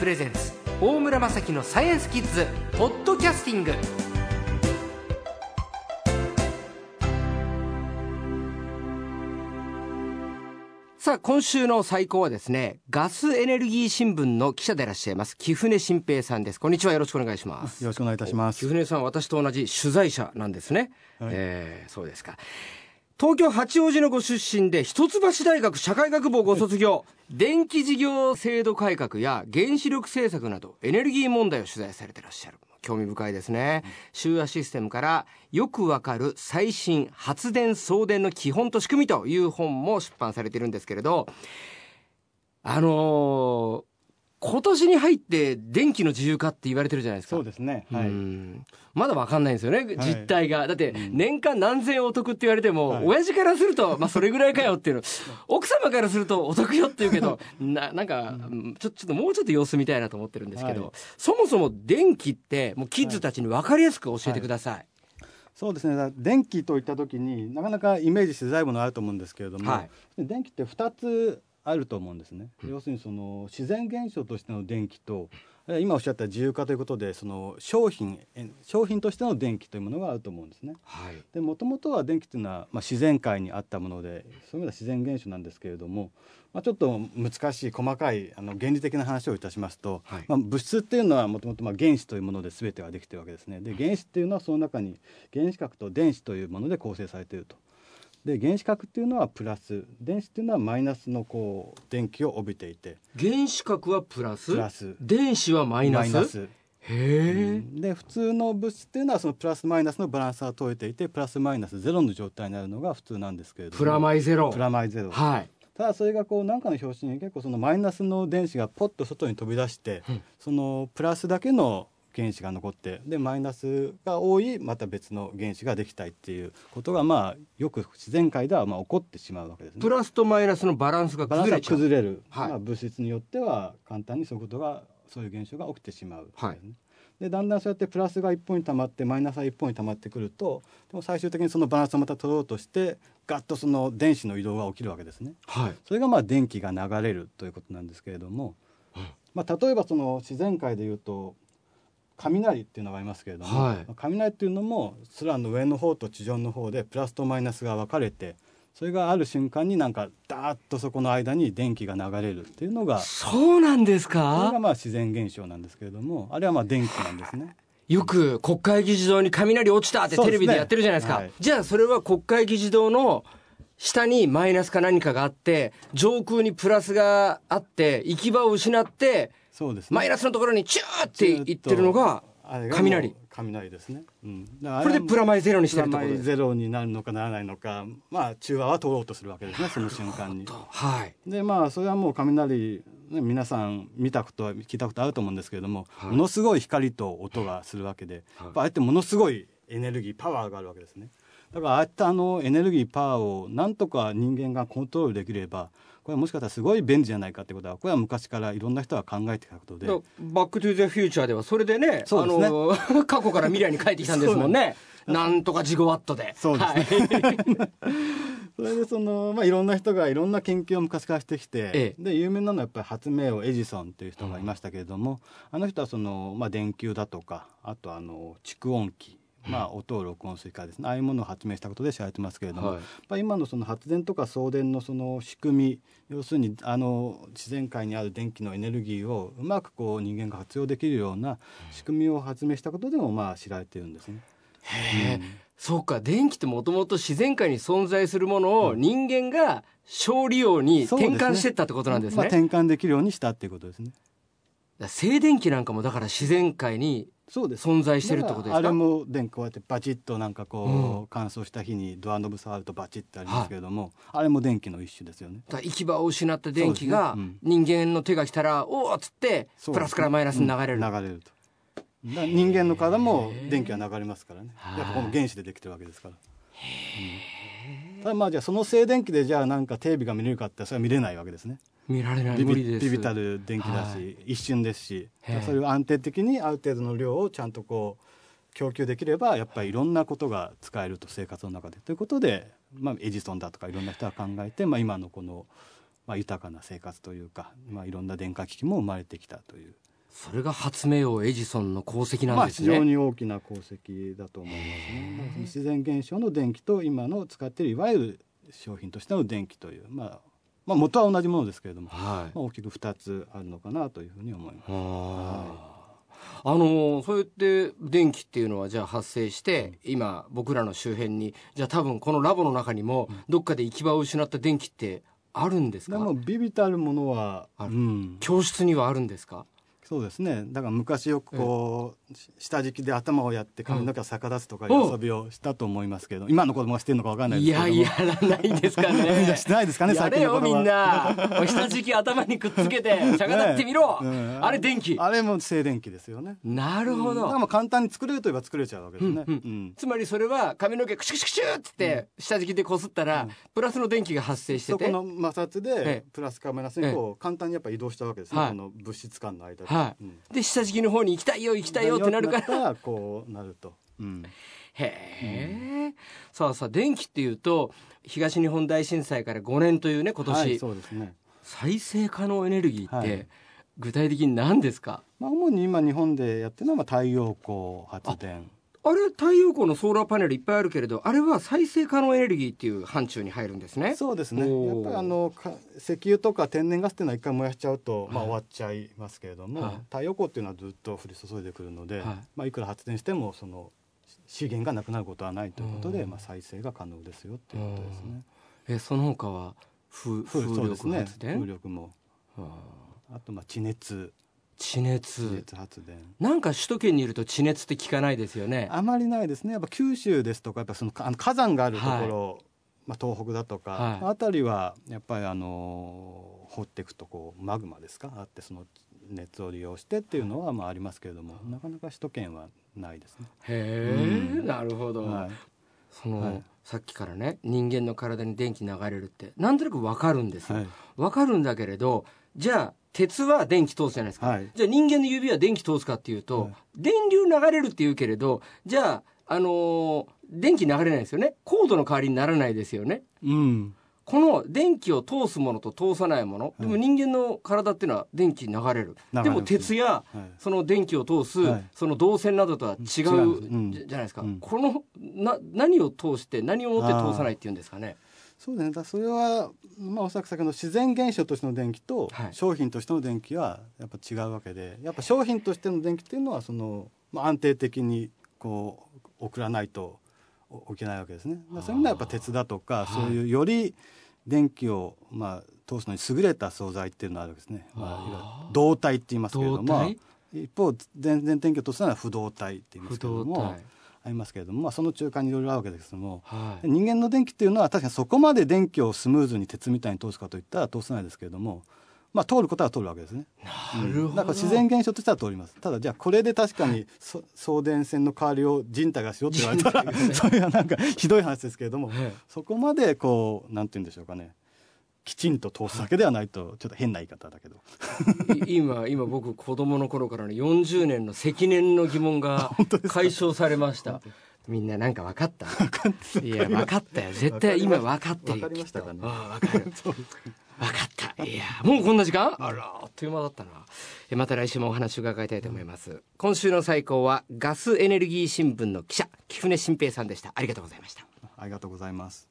プレゼンツ大村雅樹のサイエンスキッズポッドキャスティング。さあ今週の最高はですねガスエネルギー新聞の記者でいらっしゃいます木船新平さんです。こんにちはよろしくお願いします。よろしくお願いいたします。木船さん私と同じ取材者なんですね、はい、えー、そうですか東京八王子のご出身で一橋大学社会学部をご卒業。電気事業制度改革や原子力政策などエネルギー問題を取材されてらっしゃる。興味深いですね、集夜システムからよくわかる最新発電送電の基本と仕組みという本も出版されてるんですけれど。あの、今年に入って電気の自由化って言われてるじゃないですか。そうですね。はい。まだわかんないんですよね、実態が。だって、年間何千円お得って言われても、はい、親父からすると、まあ、それぐらいかよっていうの。奥様からすると、お得よって言うけど、な、なんか、ちょ、ちょっともうちょっと様子見たいなと思ってるんですけど、はい、そもそも電気って、もうキッズたちに分かりやすく教えてください。はいそうですね電気といった時になかなかイメージしづらいものあると思うんですけれども、はい、電気って2つあると思うんですね、うん、要するにその自然現象としての電気と今おっしゃった自由化ということでその商品商品としての電気というものがあると思うんですね。はい、でもともとは電気というのは、まあ、自然界にあったものでそういう意味では自然現象なんですけれども、まあ、ちょっと難しい細かいあの原理的な話をいたしますと、はい、まあ、物質っていうのはもともと原子というもので全てはできてるわけですね。で原子っていうのはその中に原子核と電子というもので構成されていると。で原子核っていうのはプラス。電子っていうのはマイナスのこう電気を帯びていて。原子核はプラス？プラス。電子はマイナス？へえ、で普通の物質っていうのはそのプラスマイナスのバランスが取れていてプラスマイナスゼロの状態になるのが普通なんですけれども。プラマイゼロ。プラマイゼロ。はい。ただそれがこう何かの表紙に結構そのマイナスの電子がポッと外に飛び出して、うん、そのプラスだけの原子が残ってでマイナスが多いまた別の原子ができたいっていうことがまあよく自然界ではまあ起こってしまうわけですね。プラスとマイナスのバランスが崩れ崩れる、はい、まあ、物質によっては簡単にそういうことがそういう現象が起きてしまう、ね、はい、でだんだんそうやってプラスが一本に溜まってマイナスが一本に溜まってくるとでも最終的にそのバランスをまた取ろうとしてガッとその電子の移動が起きるわけですね。はい、それがまあ電気が流れるということなんですけれども、まあ、例えばその自然界でいうと雷っていうのがありますけれども、はい、雷っていうのも空の上の方と地上の方でプラスとマイナスが分かれてそれがある瞬間になんかダーッとそこの間に電気が流れるっていうのがそうなんですか？それがまあ自然現象なんですけれどもあれはまあ電気なんですね。よく国会議事堂に雷落ちたってテレビでやってるじゃないですか。すねはい、じゃあそれは国会議事堂の下にマイナスか何かがあって上空にプラスがあって行き場を失ってそうです、ね、マイナスのところにチューっていってるのが雷。雷ですね、うん、これでプラマイゼロにしてるプラマイゼロになるのかならないのかまあ中和は通ろうとするわけですねその瞬間に。はい、でまあそれはもう雷ね、皆さん見たことは聞いたことあると思うんですけれども、はい、ものすごい光と音がするわけで、はい、ああやってものすごいエネルギーパワーがあるわけですね。だからああいったあのエネルギーパワーをなんとか人間がコントロールできればこれはもしかしたらすごい便利じゃないかってことはこれは昔からいろんな人が考えてきたことで。バック・トゥ・ザ・フューチャーではそれでねね。あの 過去から未来に帰ってきたんですもんね。なんとかジゴワットで。そうですね、はい。それでその、まあ、いろんな人がいろんな研究を昔からしてきて、ええ、で有名なのはやっぱり発明王エジソンという人がいましたけれども、うん、あの人はその、まあ、電球だとかあとあの蓄音機まあ、音を録音するかですね。ああいうものを発明したことで知られてますけれども、はい、今のその発電とか送電のその仕組み要するにあの自然界にある電気のエネルギーをうまくこう人間が活用できるような仕組みを発明したことでもまあ知られてるんですね。へえ、うん、そうか。電気ってもともと自然界に存在するものを人間が小利用に転換してったってことなんですね。すね。まあ、転換できるようにしたっていうことですね。静電気なんかもだから自然界に存在してるってことですか？あれも電気こうやってバチッとなんかこう、うん、乾燥した日にドアノブ触るとバチッとありますけれども、はい、あれも電気の一種ですよね。行き場を失った電気が人間の手が来たら、おおっつってプラスからマイナスに流れる、うん、流れると。人間の体も電気は流れますからね。やっぱこの原子でできてるわけですから、うん、ただまあじゃあその静電気でじゃあなんかテレビが見れるかってそれは見れないわけですね見られない無理です。ビビたる電気だし、はい、一瞬ですしそれを安定的にある程度の量をちゃんとこう供給できればやっぱりいろんなことが使えると生活の中で。ということで、まあ、エジソンだとかいろんな人が考えて、まあ、今のこの、まあ、豊かな生活というか、まあ、いろんな電化機器も生まれてきたという。それが発明王エジソンの功績なんですね、まあ、非常に大きな功績だと思いますね。自然現象の電気と今の使っているいわゆる商品としての電気という、まあ、まあ元は同じものですけれども、はい。まあ、大きく2つあるのかなというふうに思います。はいあのそうやって電気っていうのはじゃあ発生して、今僕らの周辺にじゃあ多分このラボの中にもどっかで行き場を失った電気ってあるんですか、でもビビたるものはある、うん、教室にはあるんですか？そうですね。だから昔よくこう、下敷きで頭をやって髪の毛を逆立つとかいう遊びをしたと思いますけど、今の子供がしてるのかわかんないですけどいややらないですかね。してないですかねやれよみんな。下敷き頭にくっつけて逆立ってみろ、ねうん、あれ電気。あれも静電気ですよね。なるほど、だからもう簡単に作れるといえば作れちゃうわけですね、うんうん。うん、つまりそれは髪の毛クシュクシュクシュって、下敷きでこすったら、プラスの電気が発生してて。そこの摩擦でプラスかマイナスにこう簡単にやっぱ移動したわけですね、この物質間の間で、はい、で下敷きの方に行きたいよ行きたいよってなるから。こうなると。うん、へえ、さあさあ電気っていうと東日本大震災から5年というね今年、はい、そうですね。再生可能エネルギーって、具体的に何ですか、まあ、主に今日本でやってるのは太陽光発電あれ太陽光のソーラーパネルいっぱいあるけれどあれは再生可能エネルギーっていう範疇に入るんですね。そうですね。やっぱりあの石油とか天然ガスっていうのは一回燃やしちゃうと、まあ、終わっちゃいますけれども、はい、太陽光っていうのはずっと降り注いでくるので、はい。まあ、いくら発電してもその資源がなくなることはないということで、まあ、再生が可能ですよっていうことですね。えその他は風風力発電、ね、風力も。あとまあ地熱地熱。地熱発電。なんか首都圏にいると地熱って聞かないですよね。あまりないですね。やっぱ九州ですとかやっぱそのあの火山があるところ、はい、まあ、東北だとか、はい、あたりはやっぱりあの掘っていくとこうマグマですか？あってその熱を利用してっていうのはまあありますけれども、なかなか首都圏はないですね。へえ、うん、なるほど。はい、その、はい、さっきからね人間の体に電気流れるってなんとなくわかるんですよ。わ、はい、かるんだけれどじゃあ鉄は電気通すじゃないですか、はい、じゃあ人間の指は電気通すかっていうと、はい、電流流れるっていうけれどじゃあ、あのー、電気流れないですよね。コードの代わりにならないですよね。うん。この電気を通すものと通さないもの、でも人間の体っていうのは電気流れる、でも鉄やその電気を通す、その導線などとは違うじゃないですか、このな何を通して何をもって通さないっていうんですかね。そうですねだそれは、まあ、おそらく先ほど自然現象としての電気と商品としての電気はやっぱ違うわけでやっぱ商品としての電気っていうのはその、まあ、安定的にこう送らないといけないわけですね。まあ、そういうのはやっぱ鉄だとかそういうより電気を、まあ、通すのに優れた素材っていうのがあるわけですね。まあ、導体って言いますけれども一方全然電気を通すのは不導体って言いますけれども。ありますけれども、まあ、その中間にいろいろあるわけですけども、はい、人間の電気っていうのは確かにそこまで電気をスムーズに鉄みたいに通すかといったら通せないですけれども、まあ、通ることは通るわけですね。なるほど、うん、だから自然現象としては通ります。ただじゃあこれで確かに、送電線の代わりを人体がしろって言われたら それはなんかひどい話ですけれども、はい、そこまでこうなんて言うんでしょうかねきちんと通すだけではないとちょっと変な言い方だけど。今今僕子供の頃からの40年の積年の疑問が 解消されました。みんななんか分かった？いや分かったよ。絶対今分かってる。よ分かりましたかね？あ分かる。分かった。いやもうこんな時間？あらあっという間だったな。また来週もお話を伺いたいと思います。今週の最高はガスエネルギー新聞の記者貴船新平さんでした。ありがとうございました。ありがとうございます